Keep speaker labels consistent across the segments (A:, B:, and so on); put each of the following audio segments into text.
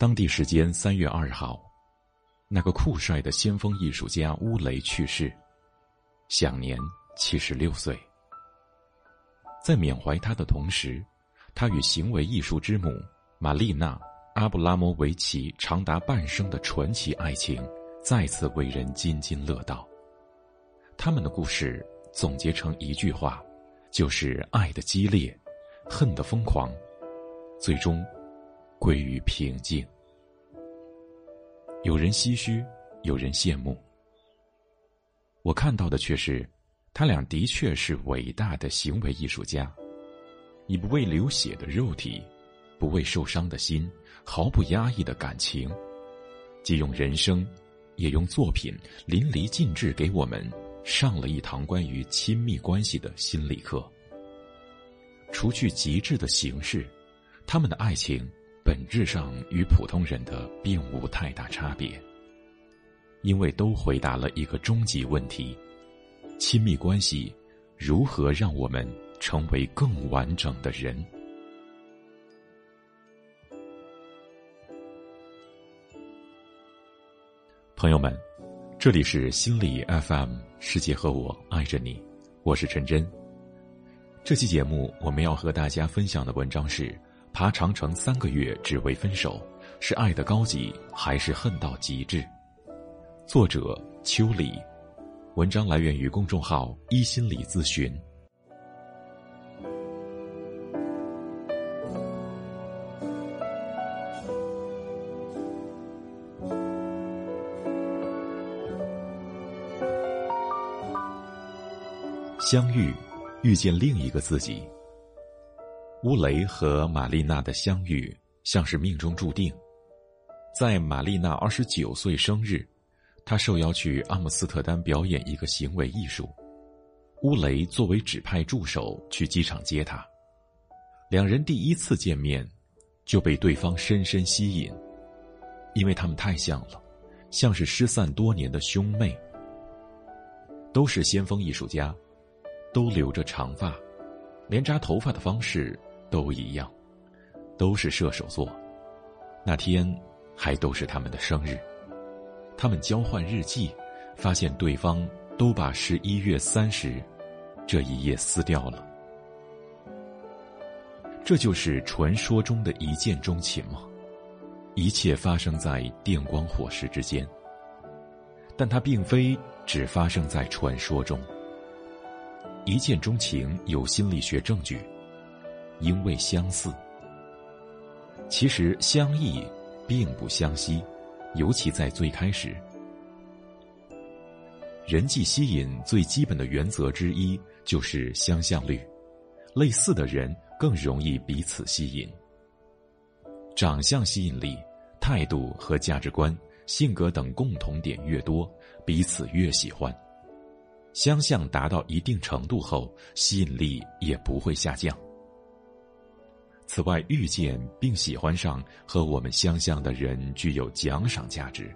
A: 当地时间三月二号，那个酷帅的先锋艺术家乌雷去世，享年七十六岁。在缅怀他的同时，他与行为艺术之母玛丽娜·阿布拉莫维奇长达半生的传奇爱情再次为人津津乐道。他们的故事总结成一句话，就是爱的激烈，恨的疯狂，最终归于平静。有人唏嘘，有人羡慕，我看到的却是。他俩的确是伟大的行为艺术家，以不为流血的肉体，不为受伤的心，毫不压抑的感情，既用人生，也用作品淋漓尽致给我们上了一堂关于亲密关系的心理课。除去极致的形式，他们的爱情本质上与普通人的并无太大差别，因为都回答了一个终极问题。亲密关系如何让我们成为更完整的人？朋友们，这里是心理 FM，世界和我爱着你，我是陈真。这期节目我们要和大家分享的文章是《爬长城三个月只为分手，是爱的高级还是恨到极致》？作者秋里。文章来源于公众号“一心理咨询”。相遇，遇见另一个自己。乌雷和玛丽娜的相遇像是命中注定，在玛丽娜二十九岁生日。他受邀去阿姆斯特丹表演一个行为艺术，乌雷作为指派助手去机场接他。两人第一次见面，就被对方深深吸引，因为他们太像了，像是失散多年的兄妹。都是先锋艺术家，都留着长发，连扎头发的方式都一样，都是射手座。那天还都是他们的生日。他们交换日记，发现对方都把十一月三十日这一页撕掉了。这就是传说中的一见钟情吗？一切发生在电光火石之间，但它并非只发生在传说中。一见钟情有心理学证据，因为相似。其实相异并不相吸。尤其在最开始，人际吸引最基本的原则之一就是相像率，类似的人更容易彼此吸引。长相吸引力、态度和价值观、性格等共同点越多，彼此越喜欢。相像达到一定程度后，吸引力也不会下降。此外，遇见并喜欢上和我们相像的人具有奖赏价值，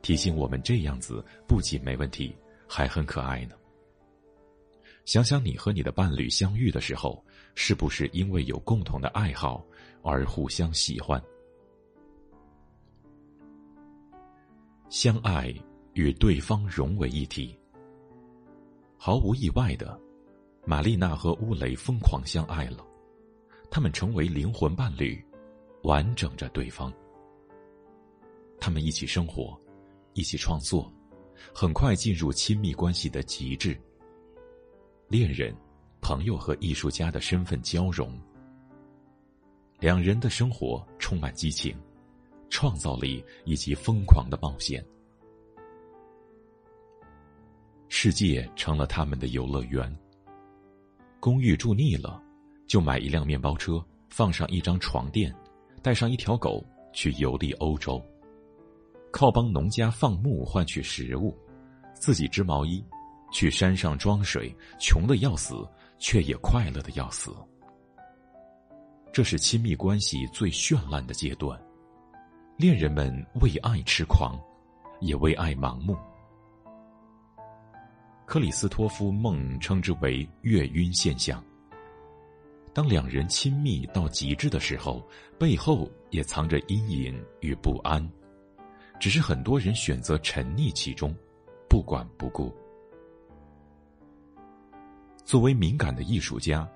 A: 提醒我们这样子不仅没问题，还很可爱呢。想想你和你的伴侣相遇的时候，是不是因为有共同的爱好而互相喜欢？相爱与对方融为一体，毫无意外的，玛丽娜和乌雷疯狂相爱了。他们成为灵魂伴侣，完整着对方。他们一起生活，一起创作，很快进入亲密关系的极致。恋人、朋友和艺术家的身份交融，两人的生活充满激情、创造力以及疯狂的冒险。世界成了他们的游乐园。公寓住腻了。就买一辆面包车，放上一张床垫，带上一条狗去游历欧洲。靠帮农家放牧换取食物，自己织毛衣，去山上装水，穷的要死，却也快乐的要死。这是亲密关系最绚烂的阶段，恋人们为爱痴狂，也为爱盲目。克里斯托夫·梦称之为“月晕现象”。当两人亲密到极致的时候，背后也藏着阴影与不安，只是很多人选择沉溺其中，不管不顾。作为敏感的艺术家，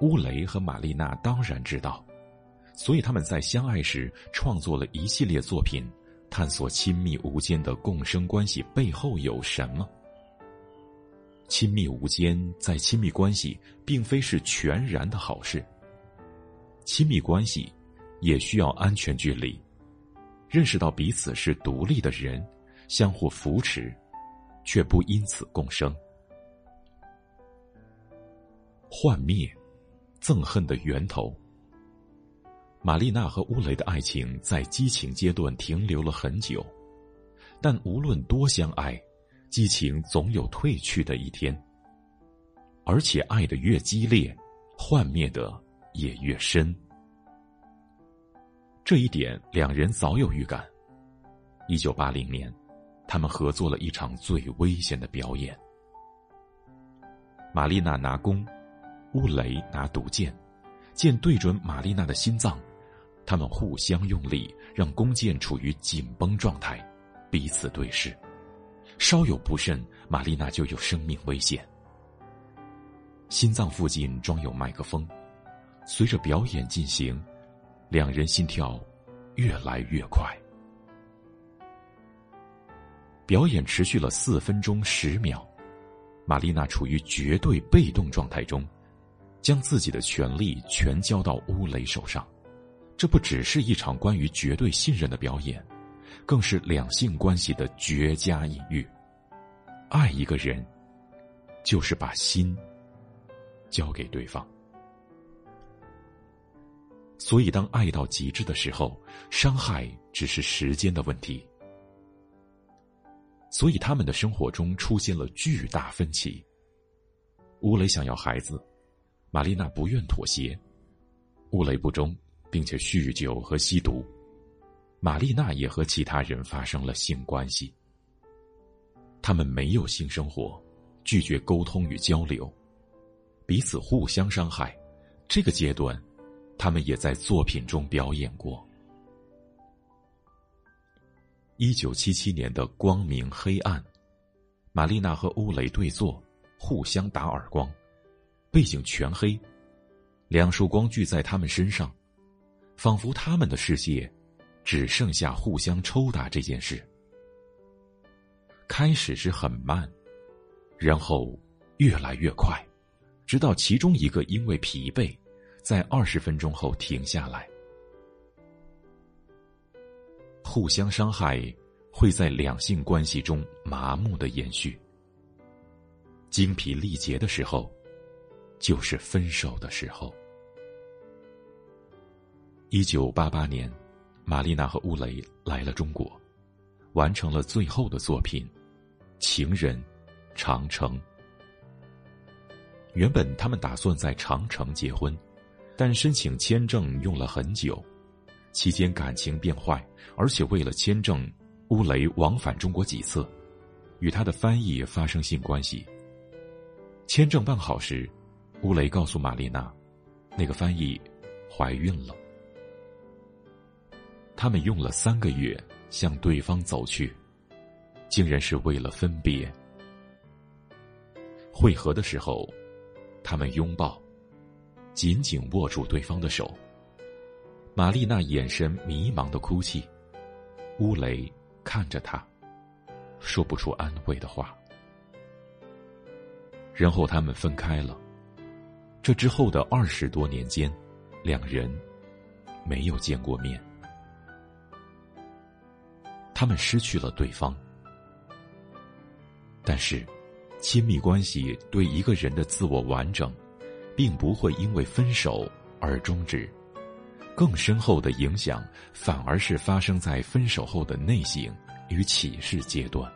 A: 乌雷和玛丽娜当然知道，所以他们在相爱时创作了一系列作品，探索亲密无间的共生关系背后有什么。亲密无间，在亲密关系并非是全然的好事。亲密关系也需要安全距离，认识到彼此是独立的人，相互扶持，却不因此共生。幻灭，憎恨的源头。玛丽娜和乌雷的爱情在激情阶段停留了很久，但无论多相爱。激情总有褪去的一天，而且爱的越激烈，幻灭的也越深。这一点两人早有预感。一九八零年，他们合作了一场最危险的表演。玛丽娜拿弓，乌雷拿毒箭，箭对准玛丽娜的心脏，他们互相用力，让弓箭处于紧绷状态，彼此对视。稍有不慎，玛丽娜就有生命危险。心脏附近装有麦克风，随着表演进行，两人心跳越来越快。表演持续了四分钟十秒，玛丽娜处于绝对被动状态中，将自己的权力全交到乌雷手上。这不只是一场关于绝对信任的表演。更是两性关系的绝佳隐喻。爱一个人，就是把心交给对方。所以，当爱到极致的时候，伤害只是时间的问题。所以，他们的生活中出现了巨大分歧。乌雷想要孩子，玛丽娜不愿妥协。乌雷不忠，并且酗酒和吸毒。玛丽娜也和其他人发生了性关系。他们没有性生活，拒绝沟通与交流，彼此互相伤害。这个阶段，他们也在作品中表演过。一九七七年的《光明黑暗》，玛丽娜和乌雷对坐，互相打耳光，背景全黑，两束光聚在他们身上，仿佛他们的世界。只剩下互相抽打这件事。开始是很慢，然后越来越快，直到其中一个因为疲惫，在二十分钟后停下来。互相伤害会在两性关系中麻木的延续。精疲力竭的时候，就是分手的时候。一九八八年。玛丽娜和乌雷来了中国，完成了最后的作品《情人长城》。原本他们打算在长城结婚，但申请签证用了很久，期间感情变坏，而且为了签证，乌雷往返中国几次，与他的翻译发生性关系。签证办好时，乌雷告诉玛丽娜，那个翻译怀孕了。他们用了三个月向对方走去，竟然是为了分别。会合的时候，他们拥抱，紧紧握住对方的手。玛丽娜眼神迷茫的哭泣，乌雷看着他，说不出安慰的话。然后他们分开了。这之后的二十多年间，两人没有见过面。他们失去了对方，但是，亲密关系对一个人的自我完整，并不会因为分手而终止，更深厚的影响反而是发生在分手后的内省与启示阶段。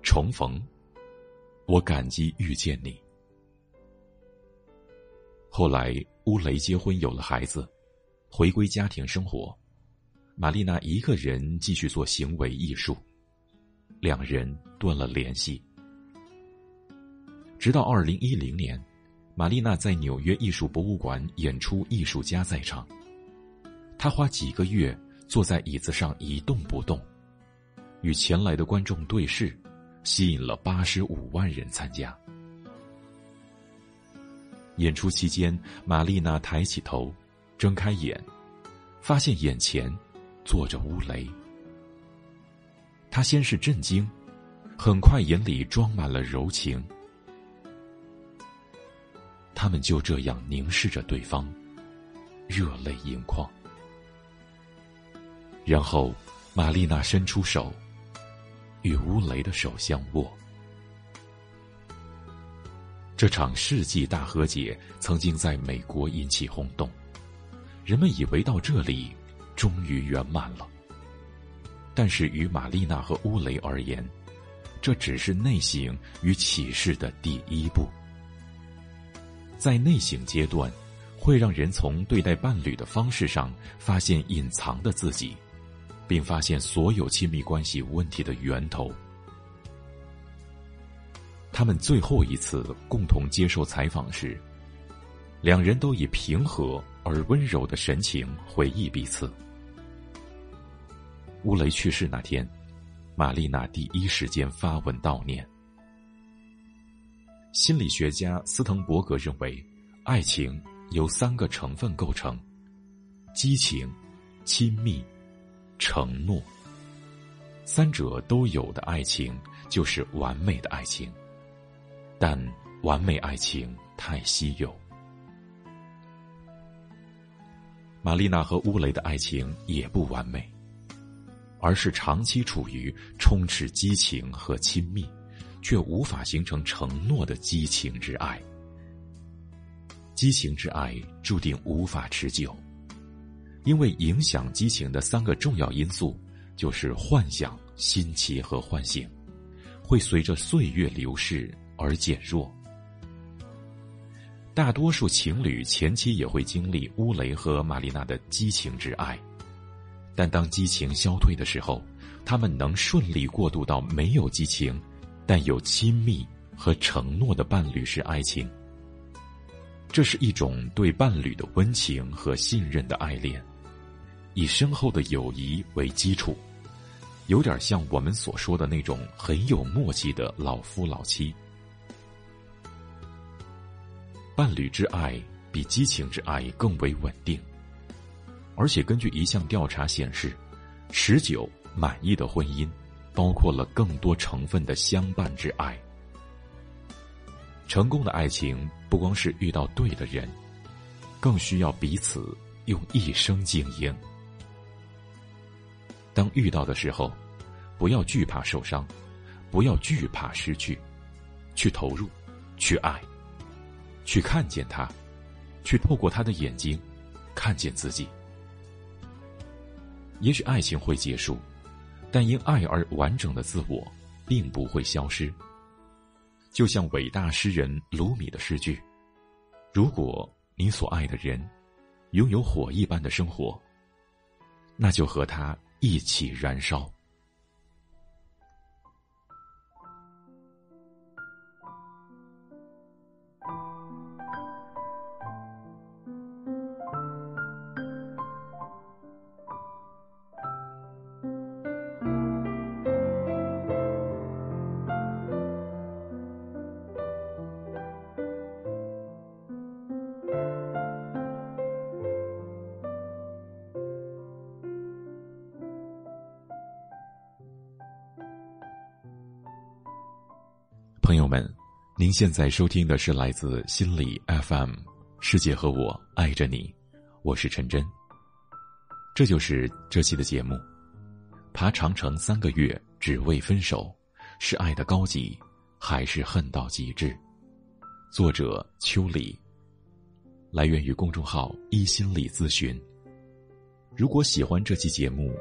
A: 重逢，我感激遇见你。后来，乌雷结婚有了孩子。回归家庭生活，玛丽娜一个人继续做行为艺术，两人断了联系。直到二零一零年，玛丽娜在纽约艺术博物馆演出《艺术家在场》，她花几个月坐在椅子上一动不动，与前来的观众对视，吸引了八十五万人参加。演出期间，玛丽娜抬起头，睁开眼，发现眼前坐着乌雷。他先是震惊，很快眼里装满了柔情。他们就这样凝视着对方，热泪盈眶。然后，玛丽娜伸出手，与乌雷的手相握。这场世纪大和解曾经在美国引起轰动，人们以为到这里终于圆满了。但是于玛丽娜和乌雷而言，这只是内省与启示的第一步。在内省阶段，会让人从对待伴侣的方式上发现隐藏的自己，并发现所有亲密关系问题的源头。他们最后一次共同接受采访时，两人都以平和而温柔的神情回忆彼此。乌雷去世那天，玛丽娜第一时间发文悼念。心理学家斯滕伯格认为，爱情由三个成分构成：激情、亲密、承诺。三者都有的爱情就是完美的爱情。但完美爱情太稀有。玛丽娜和乌雷的爱情也不完美，而是长期处于充斥激情和亲密，却无法形成承诺的激情之爱。激情之爱注定无法持久，因为影响激情的三个重要因素就是幻想、新奇和唤醒，会随着岁月流逝。而减弱。大多数情侣前期也会经历乌雷和玛丽娜的激情之爱，但当激情消退的时候，他们能顺利过渡到没有激情，但有亲密和承诺的伴侣式爱情。这是一种对伴侣的温情和信任的爱恋，以深厚的友谊为基础，有点像我们所说的那种很有默契的老夫老妻。伴侣之爱比激情之爱更为稳定，而且根据一项调查显示，持久满意的婚姻包括了更多成分的相伴之爱。成功的爱情不光是遇到对的人，更需要彼此用一生经营。当遇到的时候，不要惧怕受伤，不要惧怕失去，去投入，去爱。去看见他，去透过他的眼睛，看见自己。也许爱情会结束，但因爱而完整的自我，并不会消失。就像伟大诗人鲁米的诗句：“如果你所爱的人，拥有火一般的生活，那就和他一起燃烧。”们，您现在收听的是来自心理 FM《世界和我爱着你》，我是陈真。这就是这期的节目。爬长城三个月只为分手，是爱的高级，还是恨到极致？作者秋里，来源于公众号一心理咨询。如果喜欢这期节目，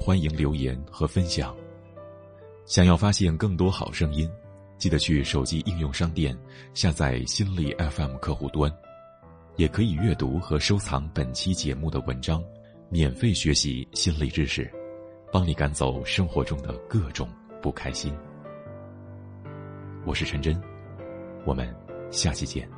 A: 欢迎留言和分享。想要发现更多好声音。记得去手机应用商店下载心理 FM 客户端，也可以阅读和收藏本期节目的文章，免费学习心理知识，帮你赶走生活中的各种不开心。我是陈真，我们下期见。